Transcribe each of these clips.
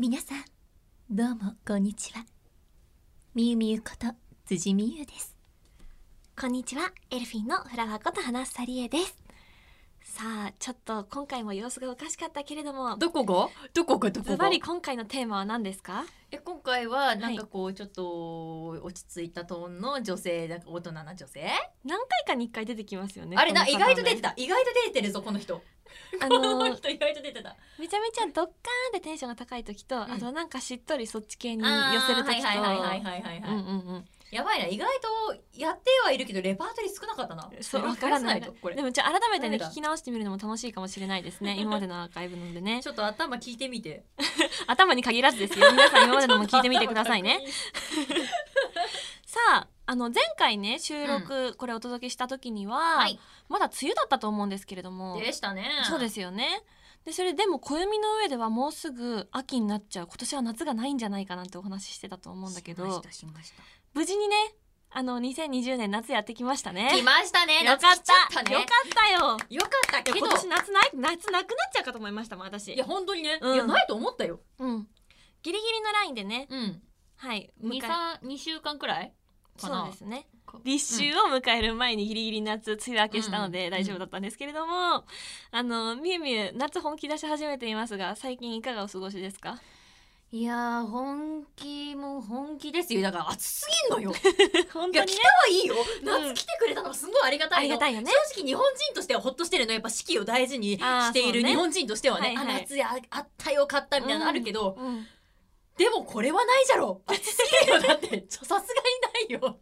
皆さんどうもこんにちは。みゆみゆこと辻みゆです。こんにちはエルフィンのフラワーこと花さりえです。さあちょっと今回も様子がおかしかったけれどもどこが？どこがどこが？ズバリ今回のテーマは何ですか？え今回はなんかこうちょっと落ち着いたトーンの女性なんか大人な女性、何回かに1回出てきますよねあれな意この方ね。外と出てた。意外と出てるぞこの人 あこのの人意外と出てた。めちゃめちゃドッカーンってテンションが高い時と、ん。あとなんかしっとりそっち系に寄せる時とはいはいはいはいはいはい、うんうんうん。やばいな意外とやってはいるけどレパートリー少なかったな。そうれをわからない。とこれ。でもじゃあ改めてね聞き直してみるのも楽しいかもしれないですね 今までのアーカイブのでね。ちょっと頭聞いてみて。頭に限らずですよ。皆さん今までのも聞いてみてくださいね。さああの前回ね収録これお届けした時には、はい。まだ梅雨だったと思うんですけれども。でしたね。そうですよね。でそれでも暦の上ではもうすぐ秋になっちゃう。今年は夏がないんじゃないかなんてお話ししてたと思うんだけど。しましたしました。無事にねあの2020年夏やってきましたね。来ましたね。よかった。夏来ちゃったね。よかったよ。よかったけど。今年夏ない夏なくなっちゃうかと思いましたもん私。いや本当にね、うん。いやないと思ったよ。うん。ギリギリのラインでね。うん。はい。二迎え三二週間くらいそうですね。か立秋を迎える前にギリギリ夏梅雨明けしたのでうん。大丈夫だったんですけれども、あのみゆみゆ夏本気出し始めていますが最近いかがお過ごしですか？いやー本気も本気ですよ。だから暑すぎんのよ。本いや来たはいいよ。夏来てくれたのがすごいありがたいのありがたいよね。正直日本人としてはほっとしてるの。やっぱ四季を大事にしているね。日本人としてはね。はいはい。あ夏やあったよかったみたいなのあるけど、うんでもこれはないじゃろ。暑すぎる。よだってちょさすがにないよ。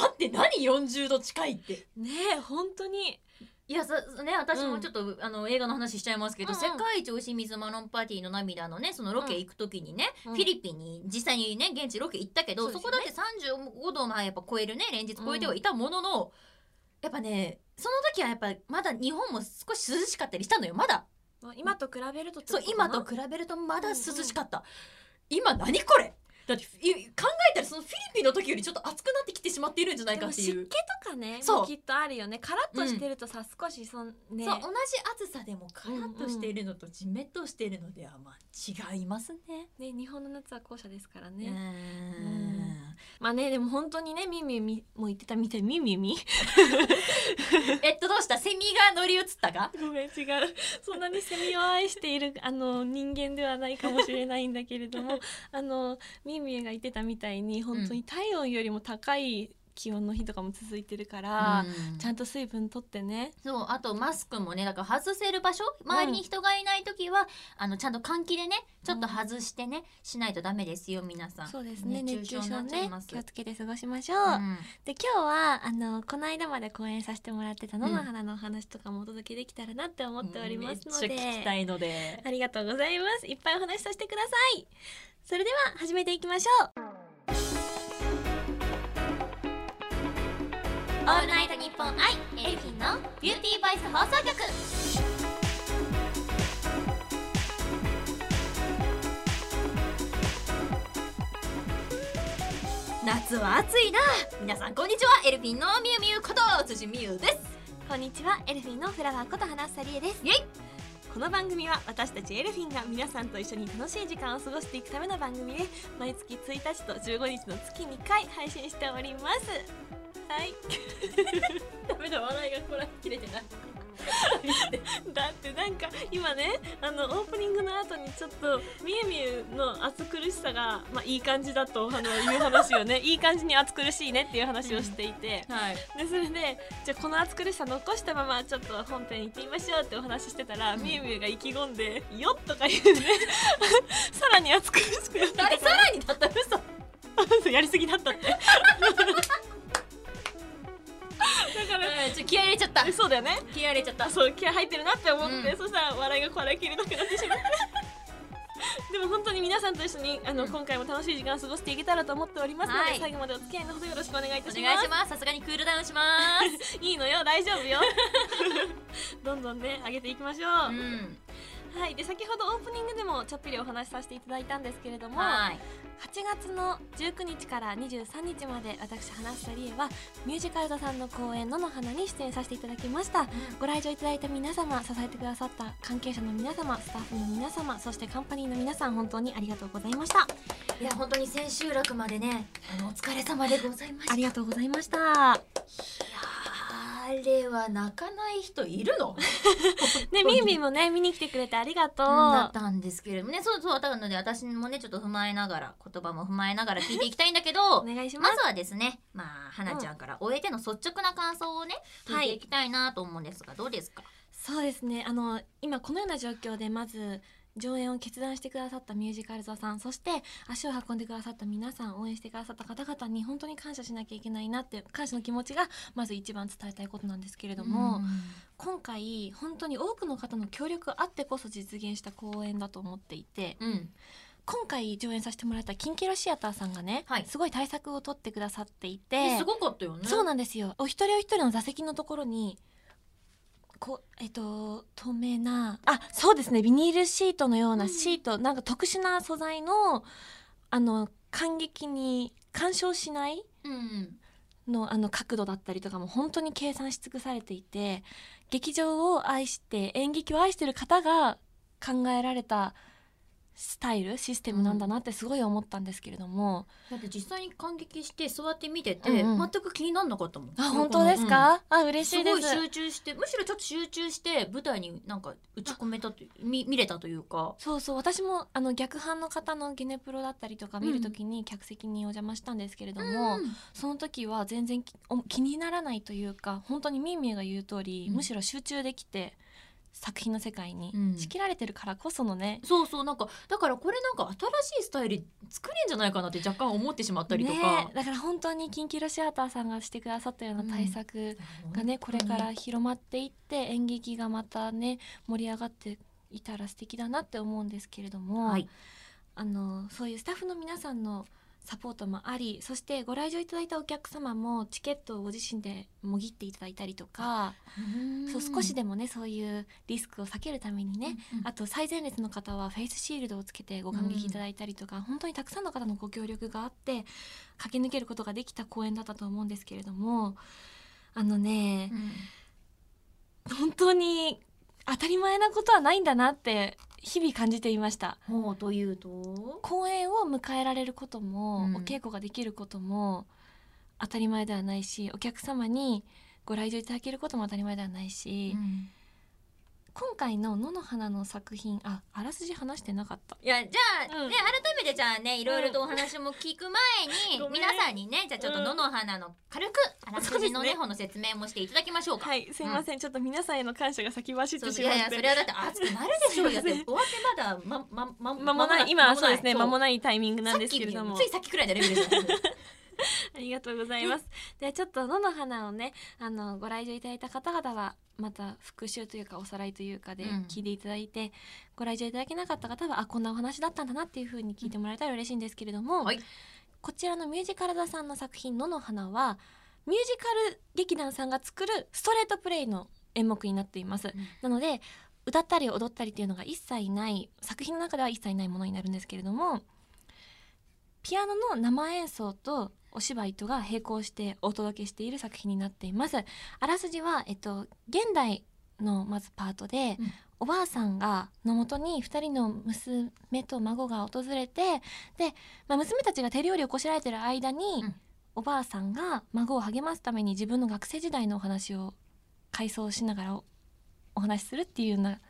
だって何40度近いって。ねえ本当に。いやさね私もちょっと、あの映画の話しちゃいますけど、うんうん。世界一美味しい水マロンパーティーの涙のねそのロケ行く時にね、うん。フィリピンに実際にね現地ロケ行ったけどそ,、ね。こだって35度をまあやっぱ超えるね連日超えてはいたものの、やっぱねその時はやっぱまだ日本も少し涼しかったりしたのよまだ。まあ今と比べるとそう今と比べるとまだ涼しかった、今何これ？だってい考えたらそのフィリピンの時よりちょっと暑くなってきてしまっているんじゃないかっていう。湿気とかねそう。もきっとあるよね。カラッとしてるとさ、少しそんねそう同じ暑さでもカラッとしているのとジメッとしているのではまあ違いますね。ね日本の夏は後者ですからうね、んまあねでも本当にねみみみもう言ってたみたい。みみみえっとどうした？セミが乗り移ったか？ごめん違う。そんなにセミを愛しているあの人間ではないかもしれないんだけれどもあのみみが言ってたみたいに本当に体温よりも高い気温の日とかも続いてるから、ちゃんと水分取ってね。そうあとマスクもねだから外せる場所周りに人がいない時は、あのちゃんと換気でねちょっと外してね、しないとダメですよ皆さん。そうですね。熱熱中症ね気をつけて過ごしましょう、うん。で今日はあのこの間まで公演させてもらってた野うん。の花のお話とかもお届けできたらなって思っておりますので、めっちゃ聞きたいので。ありがとうございます。いっぱいお話しさせてください。それでは始めていきましょうオールナイトニッポン i エルフィンのビューティーボイス放送局。夏は暑いな。皆さんこんにちは。エルフィンのみゆみゆこと辻みゆです。こんにちは。エルフィンのフラワーこと花さりえです。イエイ。この番組は私たちエルフィンが皆さんと一緒に楽しい時間を過ごしていくための番組で毎月1日と15日の月2回配信しておりますはい。ダメだ笑いがこらえきれてない。だってなんか今ねあのオープニングの後にちょっとみゆみゆの暑苦しさが、まあ、いい感じだとあのいう話をね いい感じに暑苦しいねっていう話をしていて、はい。でそれでじゃあこの暑苦しさ残したままちょっと本編行ってみましょうってお話ししてたら、うん。みゆみゆが意気込んで「よっ!」とか言うね。さらに暑苦しくなってあれさらにだった？嘘。やりすぎだったってだからうんちょ気合い入れちゃった。えそうだよね。気合い入れちゃった。あそう気合入ってるなって思って、うん。そしたら笑いがこらえきれなくなってしまって。でも本当に皆さんと一緒にあの、うん。今回も楽しい時間を過ごしていけたらと思っておりますので、はい。最後までお付き合いのほどよろしくお願いいたします。お願いします。さすがにクールダウンします。いいのよ大丈夫よ。どんどんね上げていきましょう、うんはいで先ほどオープニングでもちょっぴりお話しさせていただいたんですけれどもはい。8月の19日から23日まで私花房理恵はミュージカル座さんの公演「野の花」に出演させていただきました。ご来場いただいた皆様支えてくださった関係者の皆様スタッフの皆様そしてカンパニーの皆さん本当にありがとうございました。いや本当に千秋楽までねあのお疲れ様でございました。ありがとうございましたあれは泣かない人いるの？ねみーみーもね見に来てくれてありがとう。だったんですけれどもね。そうそうなので私もねちょっと踏まえながら言葉も踏まえながら聞いていきたいんだけどお願いします。まずはですねまあ花ちゃんから終えての率直な感想をね聞いていきたいなと思うんですが、どうですか？そうですね。あの今このような状況でまず上演を決断してくださったミュージカル座さんそして足を運んでくださった皆さん応援してくださった方々に本当に感謝しなきゃいけないなって感謝の気持ちがまず一番伝えたいことなんですけれども、今回本当に多くの方の協力あってこそ実現した公演だと思っていてうん、うん今回上演させてもらったキンキロシアターさんがね、はい。すごい対策を取ってくださっていてですごかったよね。そうなんですよ。お一人お一人の座席のところにこうえっと透明なあそうですね。ビニールシートのようなシート、なんか特殊な素材のあの感激に干渉しないうん。のあの角度だったりとかも本当に計算し尽くされていて劇場を愛して演劇を愛してる方が考えられたスタイルシステムなんだなってすごい思ったんですけれども、だって実際に感激して座って見てて、うんうん。全く気になんなかったもん。あ本当ですか、あ嬉しすいです。ごい集中してむしろちょっと集中して舞台になんか打ち込めたと見見れたというか。そうそう。私もあの逆反の方のゲネプロだったりとか見るときに客席にお邪魔したんですけれども、うんその時は全然気にならないというか本当にみーみーが言う通り、うん。むしろ集中できて作品の世界にうん。仕切られてるからこそのね、そうそうなんかだからこれなんか新しいスタイル作れんじゃないかなって若干思ってしまったりとか、ねだから本当にキンキロシアターさんがしてくださったような対策がね、これから広まっていって演劇がまたね盛り上がっていたら素敵だなって思うんですけれども、はい。あのそういうスタッフの皆さんのサポートもありそしてご来場いただいたお客様もチケットをご自身でもぎっていただいたりとか、そう少しでもねそういうリスクを避けるためにね、うんうん。あと最前列の方はフェイスシールドをつけてご感激いただいたりとか、本当にたくさんの方のご協力があって駆け抜けることができた公演だったと思うんですけれどもあのね本当に当たり前なことはないんだなって日々感じていました。うん、もうというと？公演を迎えられることも、うん。お稽古ができることも当たり前ではないしお客様にご来場いただけることも当たり前ではないし、今回の「野の花」の作品ああらすじ話してなかった。いやじゃあ、うん。ね改めてじゃあねいろいろとお話も聞く前に、ごめん。皆さんにねじゃあちょっとうん野の花の軽くあらすじのね方の説明もしていただきましょうか。はいすいません、ちょっと皆さんへの感謝が先走ってそうしまって。そういやいやそれはだって熱くなるでしょ。うよだって終わってまだままま間もない今はそうですね間もない。ないタイミングなんですけれども。さっきついさっきくらいのレベルですよ ありがとうございます。でちょっと野の花をねあのご来場いただいた方々はまた復習というかおさらいというかでうん。聞いていただいて、ご来場いただけなかった方はあこんなお話だったんだなっていう風に聞いてもらえたら嬉しいんですけれども、はい。こちらのミュージカル座さんの作品「野の花」はミュージカル劇団さんが作るストレートプレイの演目になっています。なので歌ったり踊ったりっていうのが一切ない作品の中では一切ないものになるんですけれどもピアノの生演奏とお芝居とが並行してお届けしている作品になっています。あらすじは、えっと、現代のまずパートで、うん。おばあさんがのもとに2人の娘と孫が訪れてで、まあ、娘たちが手料理をこしらえてる間に、うん。おばあさんが孫を励ますために自分の学生時代のお話を回想しながらおお話しするっていうような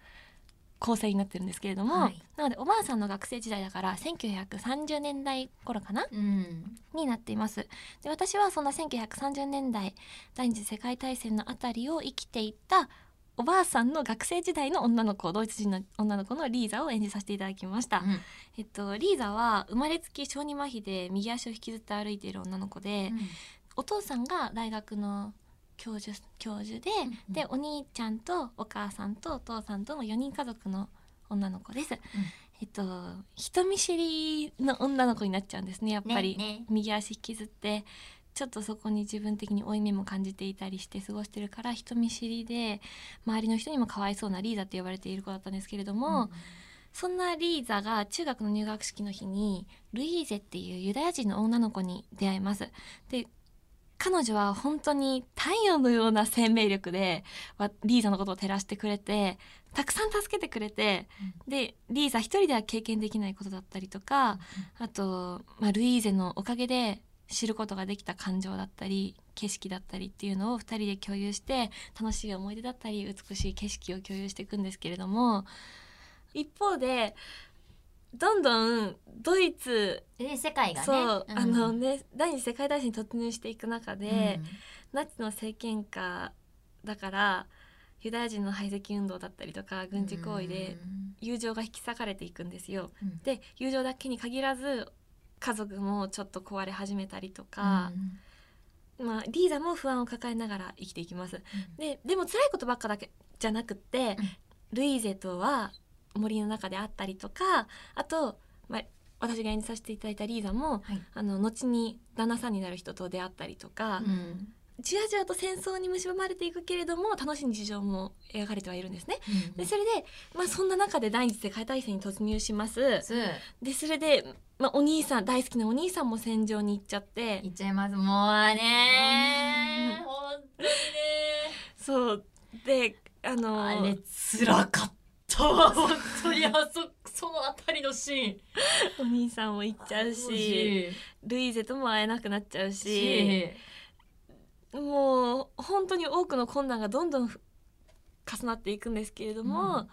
構成になってるんですけれども、はい。なのでおばあさんの学生時代だから1930年代頃かな？うん。になっています。で私はそんな1930年代第二次世界大戦のあたりを生きていたおばあさんの学生時代の女の子ドイツ人の女の子のリーザを演じさせていただきました、うん。えっと、リーザは生まれつき小児麻痺で右足を引きずって歩いている女の子で、お父さんが大学の教授教授で、うんでお兄ちゃんとお母さんとお父さんとの4人家族の女の子です。えっと人見知りの女の子になっちゃうんですねやっぱり、ねね。右足引きずってちょっとそこに自分的に負い目も感じていたりして過ごしてるから人見知りで周りの人にもかわいそうなリーザって呼ばれている子だったんですけれども、そんなリーザが中学の入学式の日にルイーゼっていうユダヤ人の女の子に出会います。で彼女は本当に太陽のような生命力でわリーザのことを照らしてくれてたくさん助けてくれて、でリーザ一人では経験できないことだったりとか、あと、まあ、ルイーゼのおかげで知ることができた感情だったり景色だったりっていうのを2人で共有して楽しい思い出だったり美しい景色を共有していくんですけれども一方でどんどんドイツ、で世界がね。そう、ん。あのね第二次世界大戦に突入していく中で、ナチの政権下だからユダヤ人の排斥運動だったりとか軍事行為で友情が引き裂かれていくんですよ。うん。で友情だけに限らず家族もちょっと壊れ始めたりとか、まあ、リーダーも不安を抱えながら生きていきます。ででも辛いことばっかだけじゃなくって、うん。ルイーゼとは森の中であったりとかあと、まあ、私が演じさせていただいたリーザも、はい。あの後に旦那さんになる人と出会ったりとか、うん。じわじわと戦争に蝕まれていくけれども楽しい日常も描かれてはいるんですね。でそれで、まあ、そんな中で第二次世界大戦に突入します。でそれで、まあ、お兄さん大好きなお兄さんも戦場に行っちゃって。言っちゃいます。もうね。うん。本当にね。そう。であのあれ辛かったわ本当にあそそのあたりのシーン。お兄さんも行っちゃうしルイーゼとも会えなくなっちゃうししもう本当に多くの困難がどんどんふ重なっていくんですけれども、うん。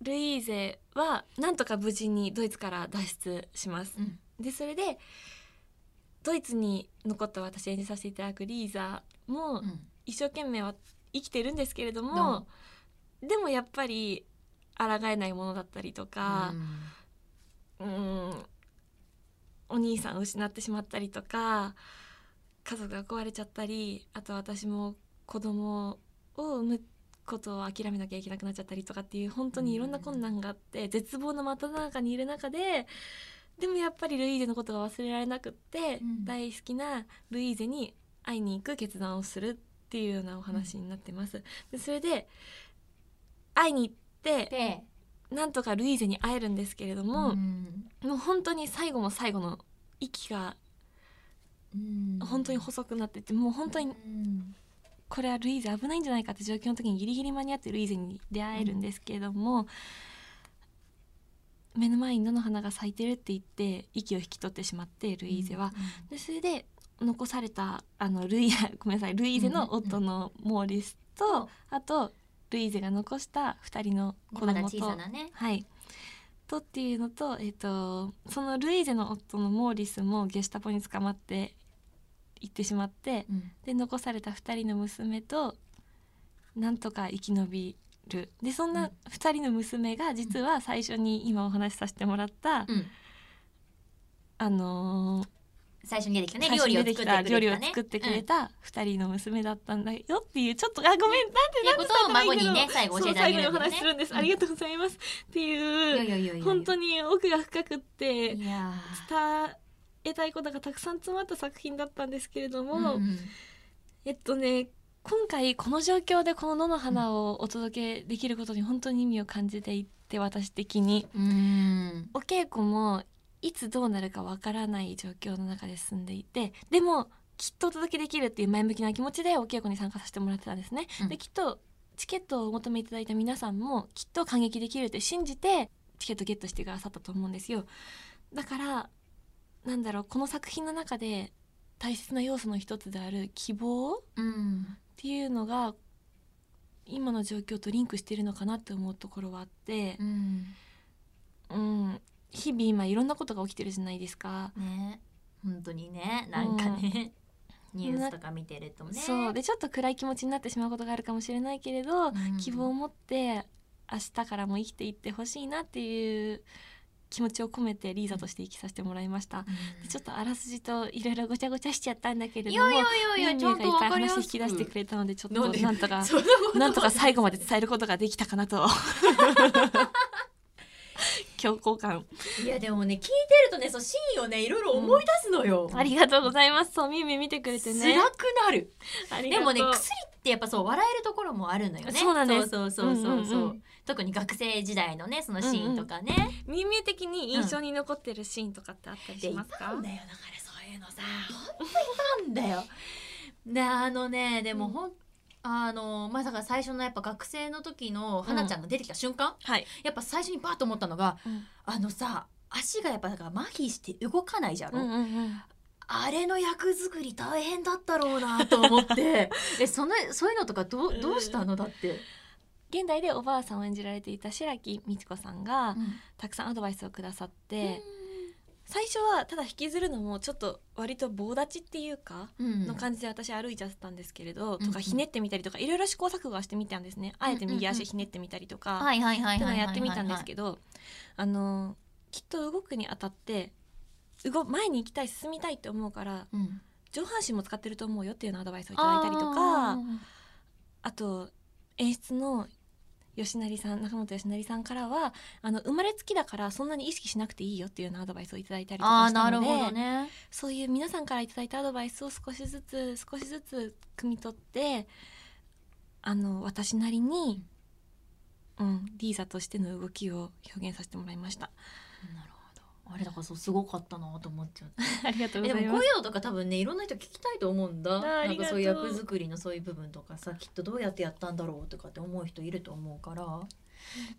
ルイーゼはなんとか無事にドイツから脱出します。うん。でそれでドイツに残った私演じさせていただくリーザもうん。一生懸命は生きてるんですけれども、でもやっぱり抗えないものだったりとか、うん、お兄さんを失ってしまったりとか家族が壊れちゃったりあと私も子供を産むことを諦めなきゃいけなくなっちゃったりとかっていう本当にいろんな困難があって絶望の真っ只中にいる中ででもやっぱりルイーゼのことが忘れられなくって、うん大好きなルイーゼに会いに行く決断をするっていうようなお話になってます。でそれで会いに行っなんとかルイーゼに会えるんですけれども、うん。もう本当に最後も最後の息がうん。本当に細くなっててもう本当にうん。これはルイーゼ危ないんじゃないかって状況の時にギリギリ間に合ってルイーゼに出会えるんですけれども、目の前に野の花が咲いてるって言って息を引き取ってしまってルイーゼは。でそれで残されたあのルイ ごめんなさいルイーゼの夫のモーリスと、あとルイーゼが残した2人の子供と小さなね。はい。とっていうのと,、えっとそのルイーゼの夫のモーリスもゲシュタポに捕まって行ってしまってうん。で残された2人の娘となんとか生き延びる。でそんな2人の娘が実は最初に今お話しさせてもらった、うん。あのー最初に出てきたね最料理を作って初に出てきた料理をくれたね。作ってくれうん。た2人の娘だったんだよっていうちょっとあごめんなんてっていうことを孫にね最後教えてあげるね。そう最後にお話しするんです、うん。ありがとうございます。っていう本当に奥が深くって伝えたいことがたくさん詰まった作品だったんですけれども、ーうんえっとね今回この状況でこの野の花をお届けできることに本当に意味を感じていて私的に。うん。お稽古もいつどうなるかわからない状況の中で進んでいてでもきっとお届けできるっていう前向きな気持ちでお稽古に参加させてもらってたんですね。うんできっとチケットをお求めいただいた皆さんもきっと感激できるって信じてチケットゲットしてくださったと思うんですよ。だからなんだろうこの作品の中で大切な要素の一つである希望っうんていうのが今の状況とリンクしているのかなって思うところはあってう、んうん、日々今いろんなことが起きてるじゃないですか。ね。本当にね。なんかね。ニュースとか見てるとね。そう。でちょっと暗い気持ちになってしまうことがあるかもしれないけれど、うん。希望を持って明日からも生きていってほしいなっていう気持ちを込めてリーザとして生きさせてもらいました。うん。でちょっとあらすじといろいろごちゃごちゃしちゃったんだけれいどもやいやいやいやちゃんとミンミンがいっぱいわかりやす引き出してくれたのでちょっとなんとか なんとか最後まで伝えることができたかなと 強行感。いやでもね聞いてるとねそうシーンをねいろいろ思い出すのよ、ありがとうございます。そうみゆみゆ見てくれてね。辛くなる。でもね薬ってやっぱそう笑えるところもあるのよね。そうなんです。そうそうそうそう,、うんうんうん。特に学生時代のねそのシーンとかね、みゆみゆ的に印象に残ってるシーンとかってあったりしますか、いやいたんだよ。だからそういうのさ本当にいたんだよ。であのねでもほん、あのまあだから最初のやっぱ学生の時の花ちゃんが出てきた瞬間、はい、やっぱ最初にバーッと思ったのがうん。あのさ足がやっぱだから麻痺して動かないじゃろ、うんうんうん。あれの役作り大変だったろうなと思って。えそのそういうのとかどうどうしたの？だって、現代でおばあさんを演じられていた白木美智子さんがたくさんアドバイスをくださって、最初はただ引きずるのもちょっと割と棒立ちっていうか、うん。の感じで私歩いちゃってたんですけれど、うんとかひねってみたりとかいろいろ試行錯誤はしてみたんですねあえて右足ひねってみたりとか、っていうのやってみたんですけどあのきっと動くにあたって動前に行きたい進みたいって思うから上半身も使ってると思うよっていうようなアドバイスをいただいたりとかああと演出の吉成さん中本吉成さんからはあの生まれつきだからそんなに意識しなくていいよっていうようなアドバイスをいただいたりとかしたのでねそういう皆さんからいただいたアドバイスを少しずつ少しずつ汲み取ってあの私なりに、うん、リーザとしての動きを表現させてもらいました。あれだからそうすごかったなと思っちゃって ありがとうございます。もこういうのとか多分ねいろんな人聞きたいと思うんだ。なんかそういう役作りのそういう部分とかさきっとどうやってやったんだろうとかって思う人いると思うから。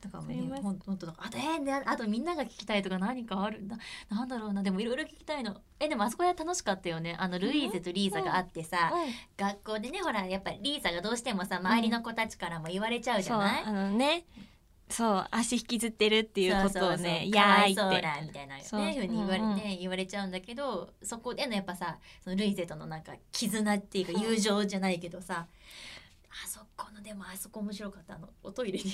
だからねすいません。ほんほんとだあとえー、であとみんなが聞きたいとか何かあるんだ。なんだろうなでもいろいろ聞きたいの。えでもあそこは楽しかったよね。あのルイーゼとリーザがあってさ、うん。学校でねほらやっぱりリーザがどうしてもさ周りの子たちからも言われちゃうじゃない、そうあのねそう足引きずってるっていうことをねやーいって。だみたいなねそうふうに言われ,、言われちゃうんだけどそこでのやっぱさそのルイゼとのなんか絆っていうか友情じゃないけどさあそこのでもあそこ面白かったあの。おトイレに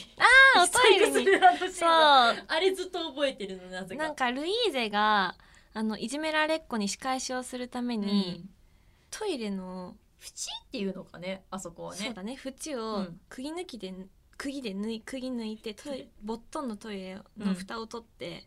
あ おトイレに。にそう。あれずっと覚えてるのなぜか。なんかルイーゼがあのいじめられっ子に仕返しをするために、うん。トイレの、縁っていうのかねあそこはね。そうだね縁うをん。釘抜きで釘で縫い釘抜いてトイレボットンのトイレの蓋を取って、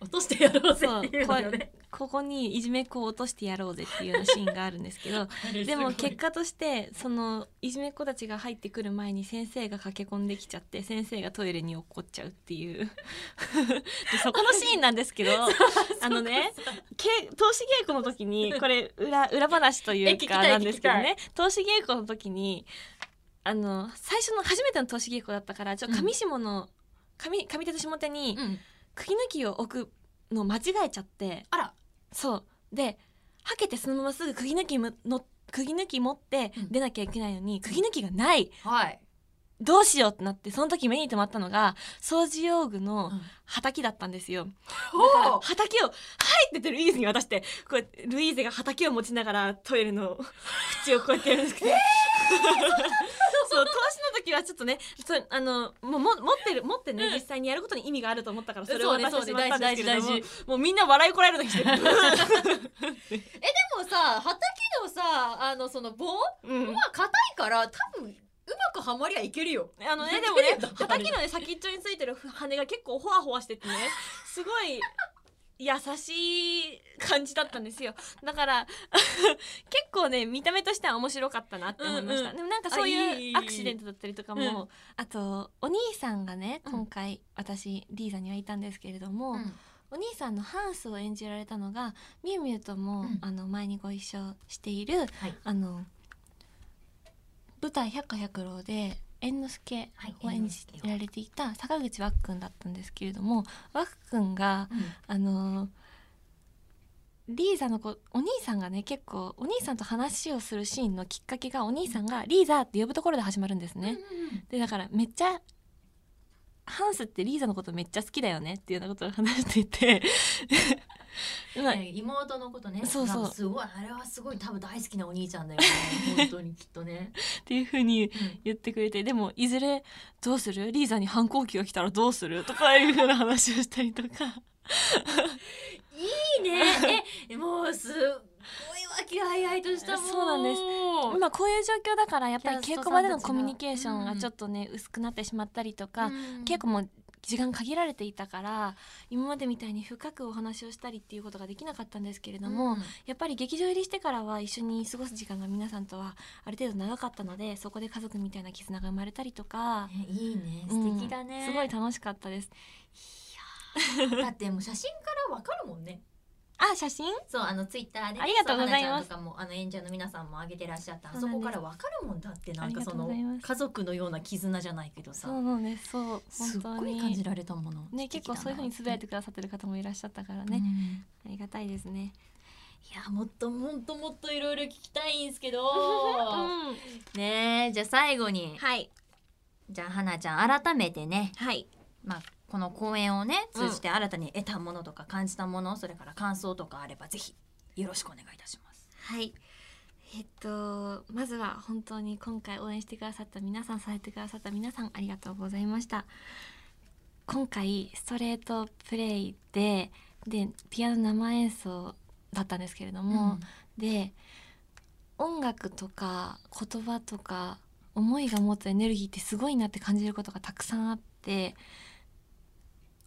落としてやろうぜっていうのよね。ここにいじめっ子を落としてやろうぜっていうようなシーンがあるんですけど。でも結果としてそのいじめっ子たちが入ってくる前に先生が駆け込んできちゃって先生がトイレに落っこっちゃうっていう。でそこのシーンなんですけど あのねけ投資稽古の時にこれ裏裏話というかなんですけどね。投資稽古の時にあの最初の初めての投資稽古だったからちょっと上下の、上上手と下手にうん。釘抜きを置くのを間違えちゃってあら。そう。ではけてそのまますぐ釘抜きむの釘抜き持ってうん。出なきゃいけないのに、釘抜きがない。はい、どうしようってなってその時目に留まったのが掃除用具のうん。畑だったんですよ。ほだからう畑を「はい!」って言ってルイーゼに渡してこうルイーゼが畑を持ちながらトイレの 縁をこうやってやるんですけど、そう投資の時はちょっとねそうあのもうも持ってる持ってね、うん。実際にやることに意味があると思ったからそれそうねを渡してしまったんですけれども、そうね大事。大もうみんな笑いこらえる時して でもさ畑のさあのその棒うん。まあ硬いから多分うまくはまりゃいけるよ。あのねでもね畑のね先っちょについてる羽が結構ホワホワしててねすごい優しい感じだったんですよ。だから 結構ね見た目としては面白かったなって思いました、うんうん。でもなんかそうあいうアクシデントだったりとかも、うん。あとお兄さんがねうん今回、私リーザにはいたんですけれども、うん。お兄さんのハンスを演じられたのがみゆみゆとも、うん。あの前にご一緒しているはい。あの舞台「百花百郎」で猿之助はいを演じられていた坂口わっくんだったんですけれどもわっくん。があのリーザの子お兄さんがね結構お兄さんと話をするシーンのきっかけがお兄さんが「リーザ」って呼ぶところで始まるんですね。でだからめっちゃハンスってリーザのことめっちゃ好きだよねっていうようなことを話していて妹のことね。そうそう。すごいあれはすごい多分大好きなお兄ちゃんだよね。本当にきっとね、っていうふうに言ってくれてでもいずれどうする？リーザに反抗期が来たらどうする？とかいうふうな話をしたりとか。いいね。えもうすっごい和気あいあいとしたも そうなんです。今こういう状況だからやっぱり稽古場でのコミュニケーションがちょっとね、薄くなってしまったりとか、うん。稽古も時間限られていたから今までみたいに深くお話をしたりっていうことができなかったんですけれども、うん。やっぱり劇場入りしてからは一緒に過ごす時間が皆さんとはある程度長かったのでそこで家族みたいな絆が生まれたりとか、ねいいねうん。素敵だね、すごい楽しかったです。だってもう写真からわかるもんねあ写真？そうあのツイッターでね、ありがとうございます。とかもあの演者の皆さんも上げてらっしゃったあそこからわかるもんだってなんかその家族のような絆じゃないけどさ。そうなんです。そう。すっ本当にごい感じられたものね結構そういう風につぶやいてくださってる方もいらっしゃったからね、ね、ありがたいですね。いやもっともっともっといろいろ聞きたいんですけど。う んねえじゃあ最後に。はい。じゃあ花ちゃん改めてね。はい。まあこの公演をね通じて新たに得たものとか感じたもの、それから感想とかあればぜひよろしくお願いいたします。はい。えっとまずは本当に今回応援してくださった皆さん支えてくださった皆さんありがとうございました。今回ストレートプレイででピアノ生演奏だったんですけれども、で音楽とか言葉とか思いが持つエネルギーってすごいなって感じることがたくさんあって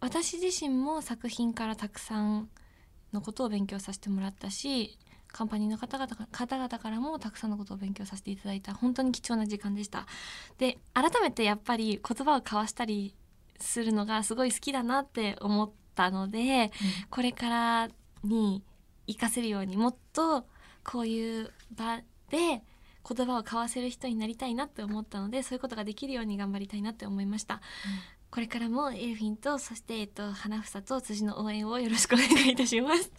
私自身も作品からたくさんのことを勉強させてもらったしカンパニーの方々か方々からもたくさんのことを勉強させていただいた本当に貴重な時間でした。で改めてやっぱり言葉を交わしたりするのがすごい好きだなって思ったのでこれからに活かせるようにもっとこういう場で言葉を交わせる人になりたいなって思ったのでそういうことができるように頑張りたいなって思いました、これからもエルフィンとそして、えっと、花房と辻の応援をよろしくお願いいたします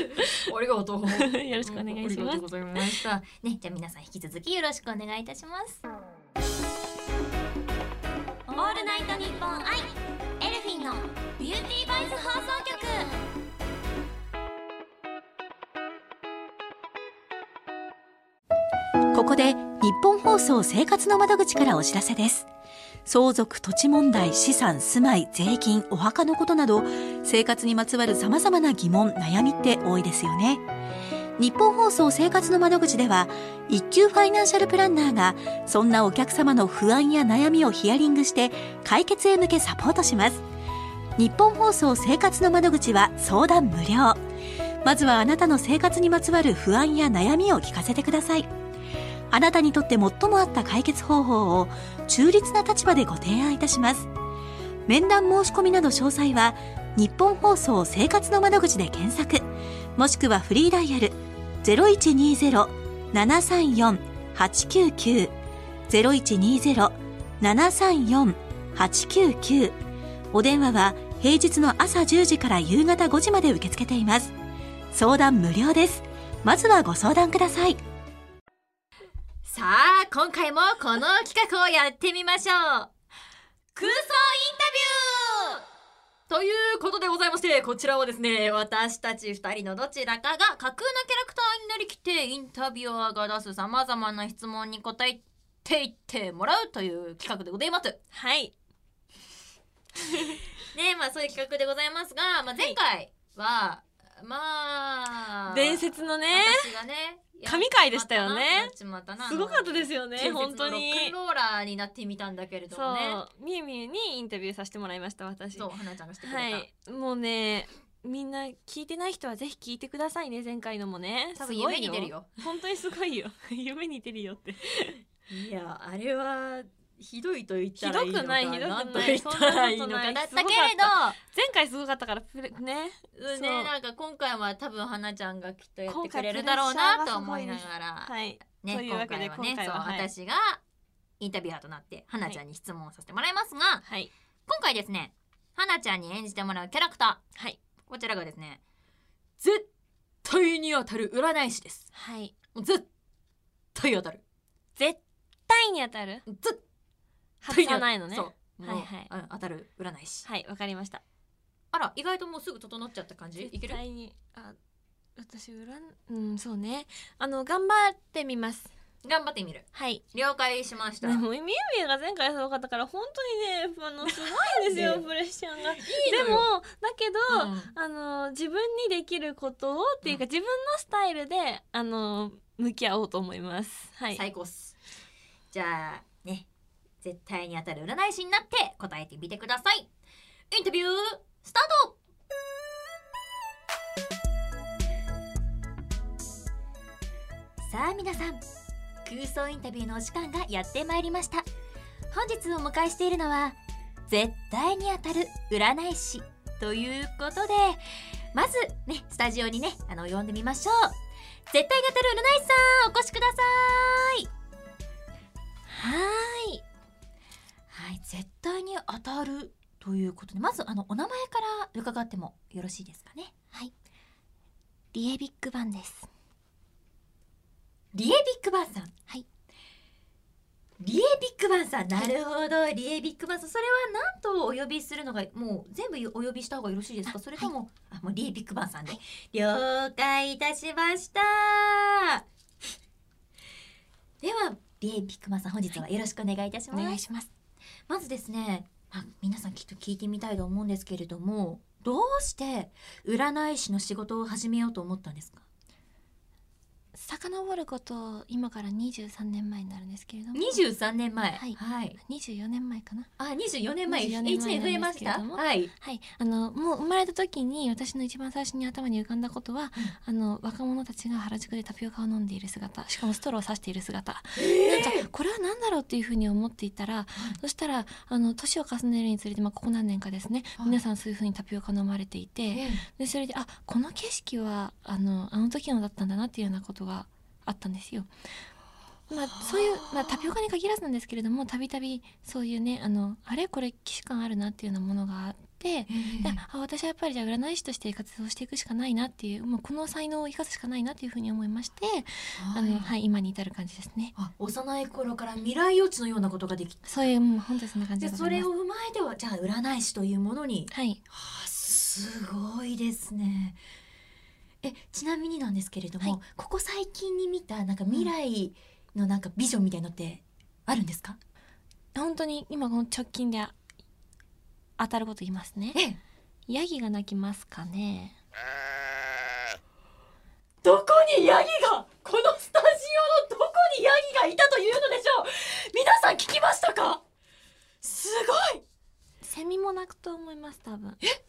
ありがとう。よろしくお願いしますありがとうございました。ね、じゃあ皆さん引き続きよろしくお願いいたします。オールナイトニッポンアイエルフィンのビューティーバイス放送局ここで日本放送生活の窓口からお知らせです。相続、土地問題、資産、住まい、税金、お墓のことなど、生活にまつわる様々な疑問、悩みって多いですよね。日本放送生活の窓口では、一級ファイナンシャルプランナーが、そんなお客様の不安や悩みをヒアリングして、解決へ向けサポートします。日本放送生活の窓口は相談無料。まずはあなたの生活にまつわる不安や悩みを聞かせてください。あなたにとって最も合った解決方法を中立な立場でご提案いたします。面談申し込みなど詳細は日本放送生活の窓口で検索、もしくはフリーダイヤル0120-734-899 0120-734-899お電話は平日の朝10時から夕方5時まで受け付けています。相談無料です。まずはご相談ください。さあ、今回もこの企画をやってみましょう。空想インタビューということでございまして、こちらはですね、私たち二人のどちらかが架空のキャラクターになりきって、インタビュアーが出す様々な質問に答えていってもらうという企画でございます。はい ねまあそういう企画でございますが、まあ、前回は、まあ伝説のね私がね神回でしたよね。すごかったですよね本当に。ロックンローラーになってみたんだけれどそもね。うみゆみゆにインタビューさせてもらいました私。そう花ちゃんがしてくれた、はい。もうねみんな聞いてない人はぜひ聞いてくださいね前回のもね。多分すごい夢に出るよ。本当にすごいよ。夢に出るよって。いやあれはひどいと言ったらいいのかひどくないひどくない。と言ったらいいのかそんなことない。だった。けれ前回すごかったからね。ねなんか今回は多分花ちゃんがきっとやってくれるだろうなと思いながら、はい。ね、今回はねそう、私がインタビュアーとなって花ちゃんに質問をさせてもらいますが、はい。今回ですね花ちゃんに演じてもらうキャラクターはい。こちらがですね絶対に当たる占い師です。はい。絶対当たる。絶対に当たる？絶外さないのね。そう。はいはい。うん当たる占い師。はいわかりました。あら意外ともうすぐ整っちゃった感じ？いける？にあ私占うんそうね。あの頑張ってみます。頑張ってみる。はい。了解しました。でもみゆみゆが前回すごかったから本当にねあのすごいんですよで？プレッシャーが。いいでのよ。もだけど、うん。あの自分にできることをっていうか、自分のスタイルであの向き合おうと思います。はい。最高っす。じゃあね絶対に当たる占い師になって答えてみてください。インタビュースタート。さあ皆さん空想インタビューのお時間がやってまいりました。本日お迎えしているのは絶対に当たる占い師ということでまずねスタジオにねあの呼んでみましょう。絶対に当たる占い師さんお越しください。はい。はい絶対に当たるということでまずあのお名前から伺ってもよろしいですかね？はい。リエビックバンです。リエビックバンさん。はい。リエビックバンさん。なるほど、リエビックバンさん。それは何とお呼びするのがもう全部お呼びした方がよろしいですか？あそれとも、あもうリエビックバンさんで、了解いたしました。ではリエビックバンさん本日はよろしくお願いいたしおます、願いしますまずですね、まあ、皆さんきっと聞いてみたいと思うんですけれどもどうして占い師の仕事を始めようと思ったんですか？遡ること今から23年前になるんですけれども。23年前。はい。はい、24年前かな。あ24年前。24 1年前年増えました？はい。はい。あのもう生まれた時に私の一番最初に頭に浮かんだことは、あの若者たちが原宿でタピオカを飲んでいる姿。しかもストローを刺している姿、なんかこれは何だろうっていうふうに思っていたら、そしたらあの年を重ねるにつれて、まあ、ここ何年かですね、はい。皆さんそういうふうにタピオカ飲まれていて、ええ。でそれであこの景色はあのあの時のだったんだなっていうようなことがあったんですよ。まあ、そういう、まあ、タピオカに限らずなんですけれどもたびたびそういうねあのあれこれ既視感あるなっていうようなものがあって、であ私はやっぱりじゃあ占い師として活動していくしかないなっていうもうこの才能を生かすしかないなっていうふうに思いまして、あのはい、今に至る感じですね。あ幼い頃から未来予知のようなことができたそういうもう本当にそんな感じで。それを踏まえてはじゃあ占い師というものにはい、あすごいですねえちなみになんですけれども、はい。ここ最近に見たなんか未来のなんかビジョンみたいのってあるんですか、本当に今この直近であ当たること言いますね。ええ。ヤギが鳴きますかね？どこにヤギが？このスタジオのどこにヤギがいたというのでしょう？皆さん聞きましたか？すごい！セミも鳴くと思います多分。結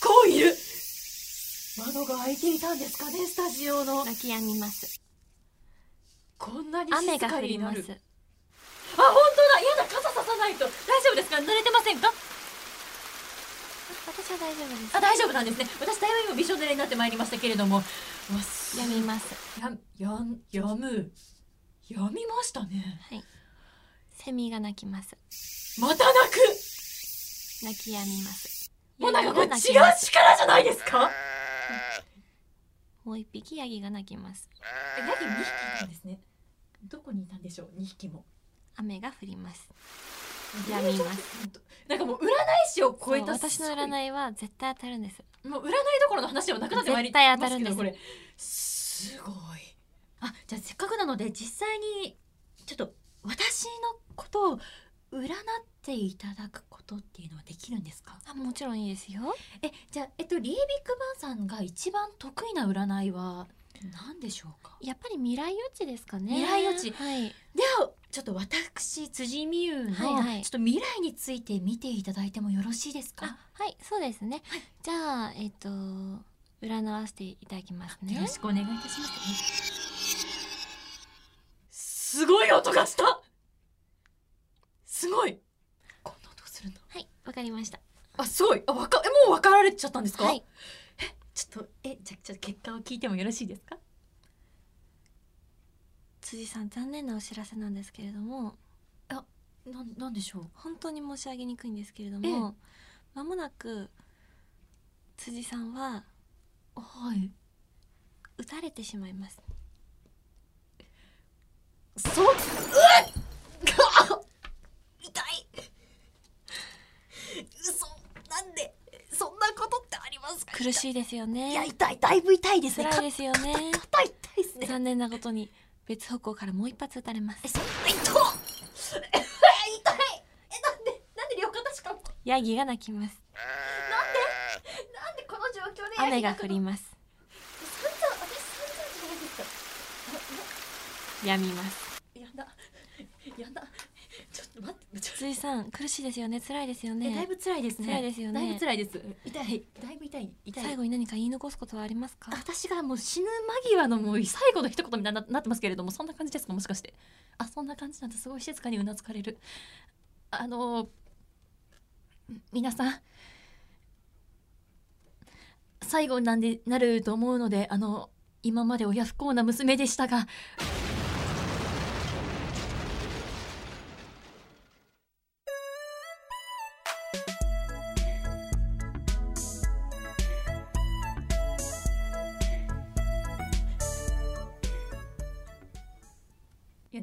構いる窓が開いていたんですかねスタジオの鳴き止みます。こんなに雨静かが降ります。あ本当だ嫌だ傘ささないと大丈夫ですか？濡れてませんか？私は大丈夫です。あ大丈夫なんですね私だいぶ今びしょ濡れになってまいりましたけれどもやみます。ややんやむやみましたねはい。セミが鳴きます。また泣く鳴き止みます。もうなんかこれ違う力じゃないですか？もう一匹ヤギが鳴きます。えヤギ2匹いたんですね。どこにいたんでしょう？2匹も。雨が降ります。やみます。なんかもう占い師を超えた私の占いは絶対当たるんです。もう占いどころの話ではなくなってまいり絶対当たるんです。ますけどこれすごい。あじゃあせっかくなので実際にちょっと私のことを占っていただくことっていうのはできるんですか？あもちろんいいですよ。えじゃあえっとリービックバンさんが一番得意な占いは何でしょうか？やっぱり未来予知ですかね。未来予知はい。ではちょっと私辻美優の、はいはいちょっと未来について見ていただいてもよろしいですか？あはいそうですね。じゃあえっ、と占わせていただきますね。よろしくお願いいたします。すごい音がした。すごい。こんな音するんだ。はいわかりました。あ、すごい。あ、わか、え、もう分かられちゃったんですか？はい。ちょっと、え、じゃ、ちょっと結果を聞いてもよろしいですか？辻さん残念なお知らせなんですけれどもなん、なんでしょう？本当に申し上げにくいんですけれどもまもなく辻さんははい。撃たれてしまいます。そ、うっ。痛い。嘘。なんで。そんなことってありますか。苦しいですよね。いや、痛い、だいぶ痛いですね。辛いですよね。肩痛いですね。残念なことに別方向からもう一発撃たれますえ、。そんな痛っ痛いえ、なんで、なんで両肩しかもヤギが鳴きます。なんで？この状況で雨が降ります。やみます。やだ、やだちょっとと待ってちょっ辻さん苦しいですよね。辛いですよね。だいぶ辛いですね。辛いですよね。だいぶ辛いです。痛い。だい。ぶ痛い痛い。最後に何か言い残すことはありますか？私がもう死ぬ間際のもう最後の一言みたいにななってますけれどもそんな感じですか？もしかして。あそんな感じなんですごい静かにうなずかれる。あの皆さん。最後なんでなると思うのであの今まで親不幸な娘でしたが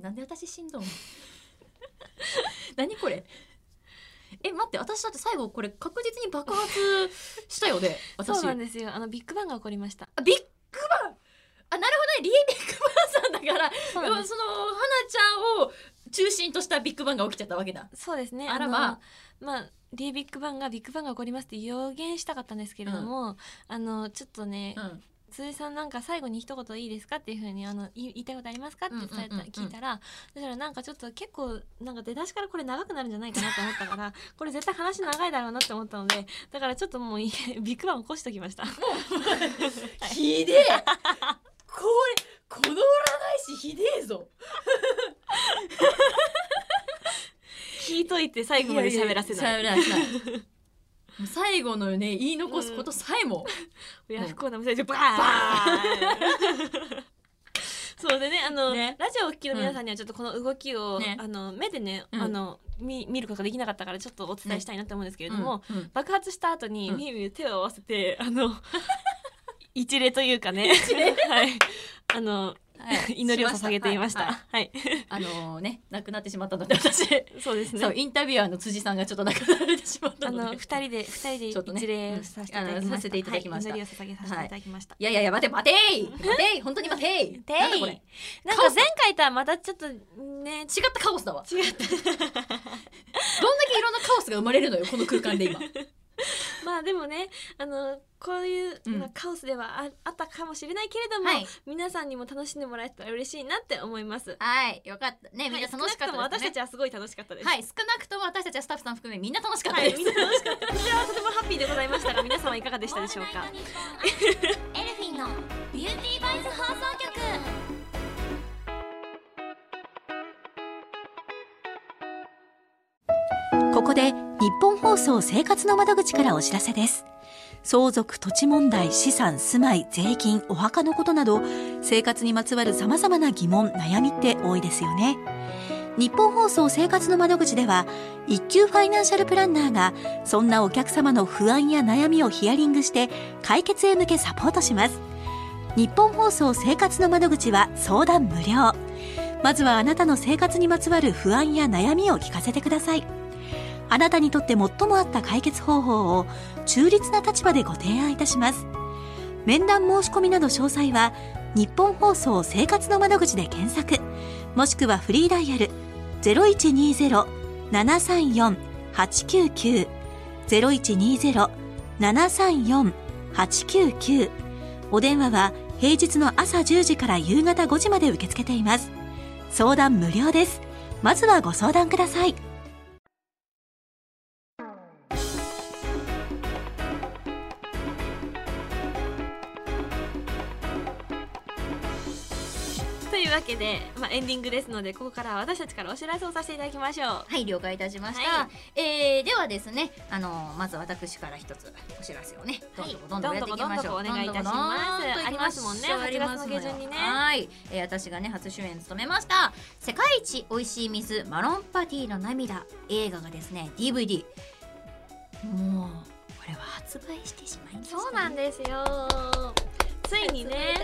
なんで私死んどん 何これ？え待って私だって最後これ確実に爆発したよね？私。そうなんですよ。あのビッグバンが起こりました。あビッグバン？あなるほどね。リービッグバンさんだから。その花ちゃんを中心としたビッグバンが起きちゃったわけだ。そうですね。あらまあのまあ。リービッグバンがビッグバンが起こりますって予言したかったんですけれども、あのちょっとね、うん辻さんなんか最後に一言いいですか？っていうふうにあの言いたいことありますか？って聞いたらだからなんかちょっと結構なんか出だしからこれ長くなるんじゃないかなと思ったから これ絶対話長いだろうなって思ったのでだからちょっともうい ビッグバン起こしときました。ひでえ。これこの占い師ひでえぞ。聞いといて最後まで喋らせない。いやいや最後のね言い残すことさえも、親不幸な娘でバーン。そうでねあのね。ラジオをお聞きの皆さんにはちょっとこの動きを、ねあの目でね、うん。あの見見ることができなかったからちょっとお伝えしたいなと思うんですけれども、うん。うん。爆発した後にうん。みゆみゆ手を合わせてあの一礼というかねはいあの、はい 祈りを捧げていました。ははい、あのね亡くなってしまったので私。そうですね。そうインタビュアーの辻さんがちょっと亡くなられてしまったあので。の二人で二人ちょっとね。させていただきました。祈りを捧げさせていただきました。い。やいやいや待て待てい待てい。本当に待てい。てい。なんだこれ。違っなんか前回とはまたちょっとね。たカオスだわ。どん違った。だけいろんなカオスが生まれるのよこの空間で今 まあでもねあのこういう、うんまあカオスではああったかもしれないけれども、はい皆さんにも楽しんでもらえたら嬉しいなって思います。はいよかったねみんな楽しかったはい少なくとも私ですねたちはすごい楽しかったです。はい少なくとも私たちはスタッフさん含めみんな楽しかったはい、です、みんな楽しかった。こちらはとてもハッピーでございましたが、皆様いかがでしたでしょうか？エルフィンのビューティーバイス放送局こで日本放送生活の窓口からお知らせです。相続、土地問題、資産、住まい、税金、お墓のことなど、生活にまつわる様々な疑問、悩みって多いですよね。日本放送生活の窓口では、一級ファイナンシャルプランナーが、そんなお客様の不安や悩みをヒアリングして、解決へ向けサポートします。日本放送生活の窓口は相談無料。まずはあなたの生活にまつわる不安や悩みを聞かせてください。あなたにとって最も合った解決方法を中立な立場でご提案いたします。面談申し込みなど詳細は日本放送生活の窓口で検索、もしくはフリーダイヤル0120-734-899 0120-734-899お電話は平日の朝10時から夕方5時まで受け付けています。相談無料です。まずはご相談ください。というわけで、まあ、エンディングですので、ここからは私たちからお知らせをさせていただきましょう。はい了解いたしました、はえーではですねあのまず私から一つお知らせをねどんどこどんどこやっていきましょう、どんどんどこお願いいたしますありますもんねあります8月の下旬にねはい、えー私がね初主演務めました世界一美味しい水マロンパティの涙映画がですね DVD もうこれは発売してしまいました、そうなんですよ。ついにね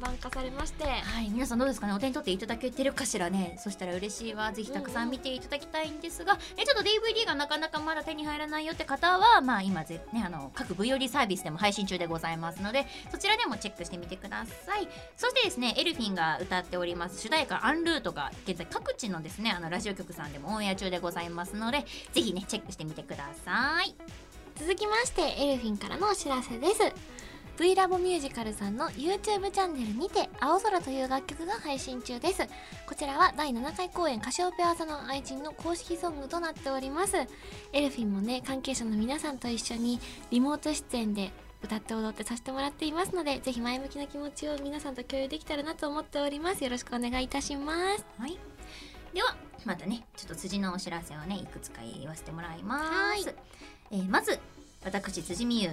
発売いたしました円盤化されまして、はい、皆さんどうですかね？お手に取っていただけてるかしらね？そしたら嬉しいわ。ぜひたくさん見ていただきたいんですが、えちょっと DVD がなかなかまだ手に入らないよって方はまあ今ぜ、ね、あの各 VOD サービスでも配信中でございますのでそちらでもチェックしてみてください。そしてですねエルフィンが歌っております。主題歌「アンルート」が現在各地のですねあのラジオ局さんでもオンエア中でございますのでぜひねチェックしてみてください。続きましてエルフィンからのお知らせです V ラボミュージカルさんの YouTube チャンネルにて「青空」という楽曲が配信中です。こちらは第7回公演カシオペア座の愛人の公式ソングとなっております。エルフィンもね関係者の皆さんと一緒にリモート出演で歌って踊ってさせてもらっていますのでぜひ前向きな気持ちを皆さんと共有できたらなと思っております。よろしくお願いいたします。はい。ではまたねちょっと辻のお知らせをねいくつか言わせてもらいます。えーまず私辻美優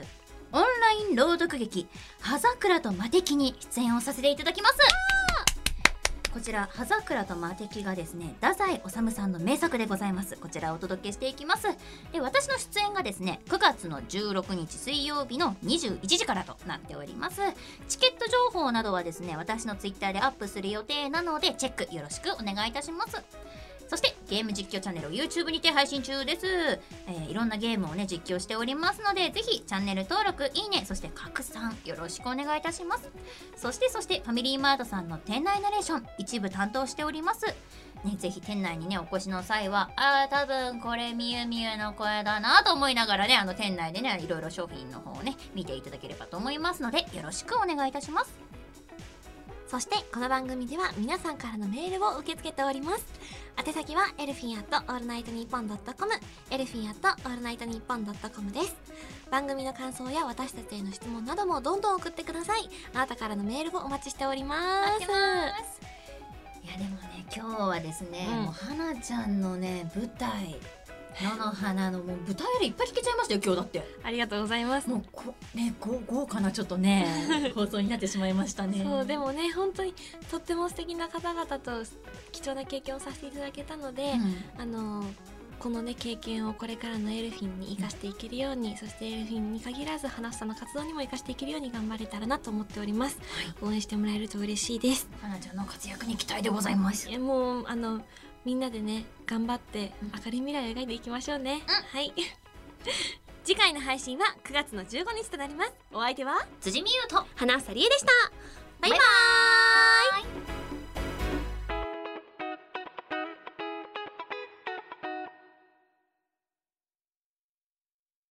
オンライン朗読劇「葉桜と魔敵」に出演をさせていただきます。こちら「葉桜と魔敵」がですね太宰治さんの名作でございます。こちらをお届けしていきます。で私の出演がですね9月の16日水曜日の21時からとなっております。チケット情報などはですね私のツイッターでアップする予定なのでチェックよろしくお願いいたします。そしてゲーム実況チャンネルを YouTube にて配信中です、えーいろんなゲームをね実況しておりますのでぜひチャンネル登録いいねそして拡散よろしくお願いいたします。そしてそしてファミリーマートさんの店内ナレーション一部担当しております。ね、ぜひ店内にねお越しの際はあー多分これみゆみゆの声だなと思いながらねあの店内でねいろいろ商品の方をね見ていただければと思いますのでよろしくお願いいたします。そしてこの番組では皆さんからのメールを受け付けております。宛先は elfin アットオールナイトニッポンドットコム elfin アットオールナイトニッポンドットコムです。番組の感想や私たちへの質問などもどんどん送ってください。あなたからのメールをお待ちしております。いやでもね今日はですね、うん。もう花ちゃんのね舞台野の花のもう舞台よりいっぱい弾けちゃいましたよ今日だって。ありがとうございます。もうこね豪豪華なちょっとね 放送になってしまいましたね。そうでもね本当にとっても素敵な方々と貴重な経験をさせていただけたので、うん。あのこのね経験をこれからのエルフィンに生かしていけるようにそしてエルフィンに限らず花房の活動にも生かしていけるように頑張れたらなと思っております、応援してもらえると嬉しいです。花ちゃんの活躍に期待でございます。えもうあのみんなでね頑張って明るい未来を描いていきましょうね、はい。次回の配信は9月の15日となります。お相手は？辻美優と。花房理恵でした。バイババイバーイ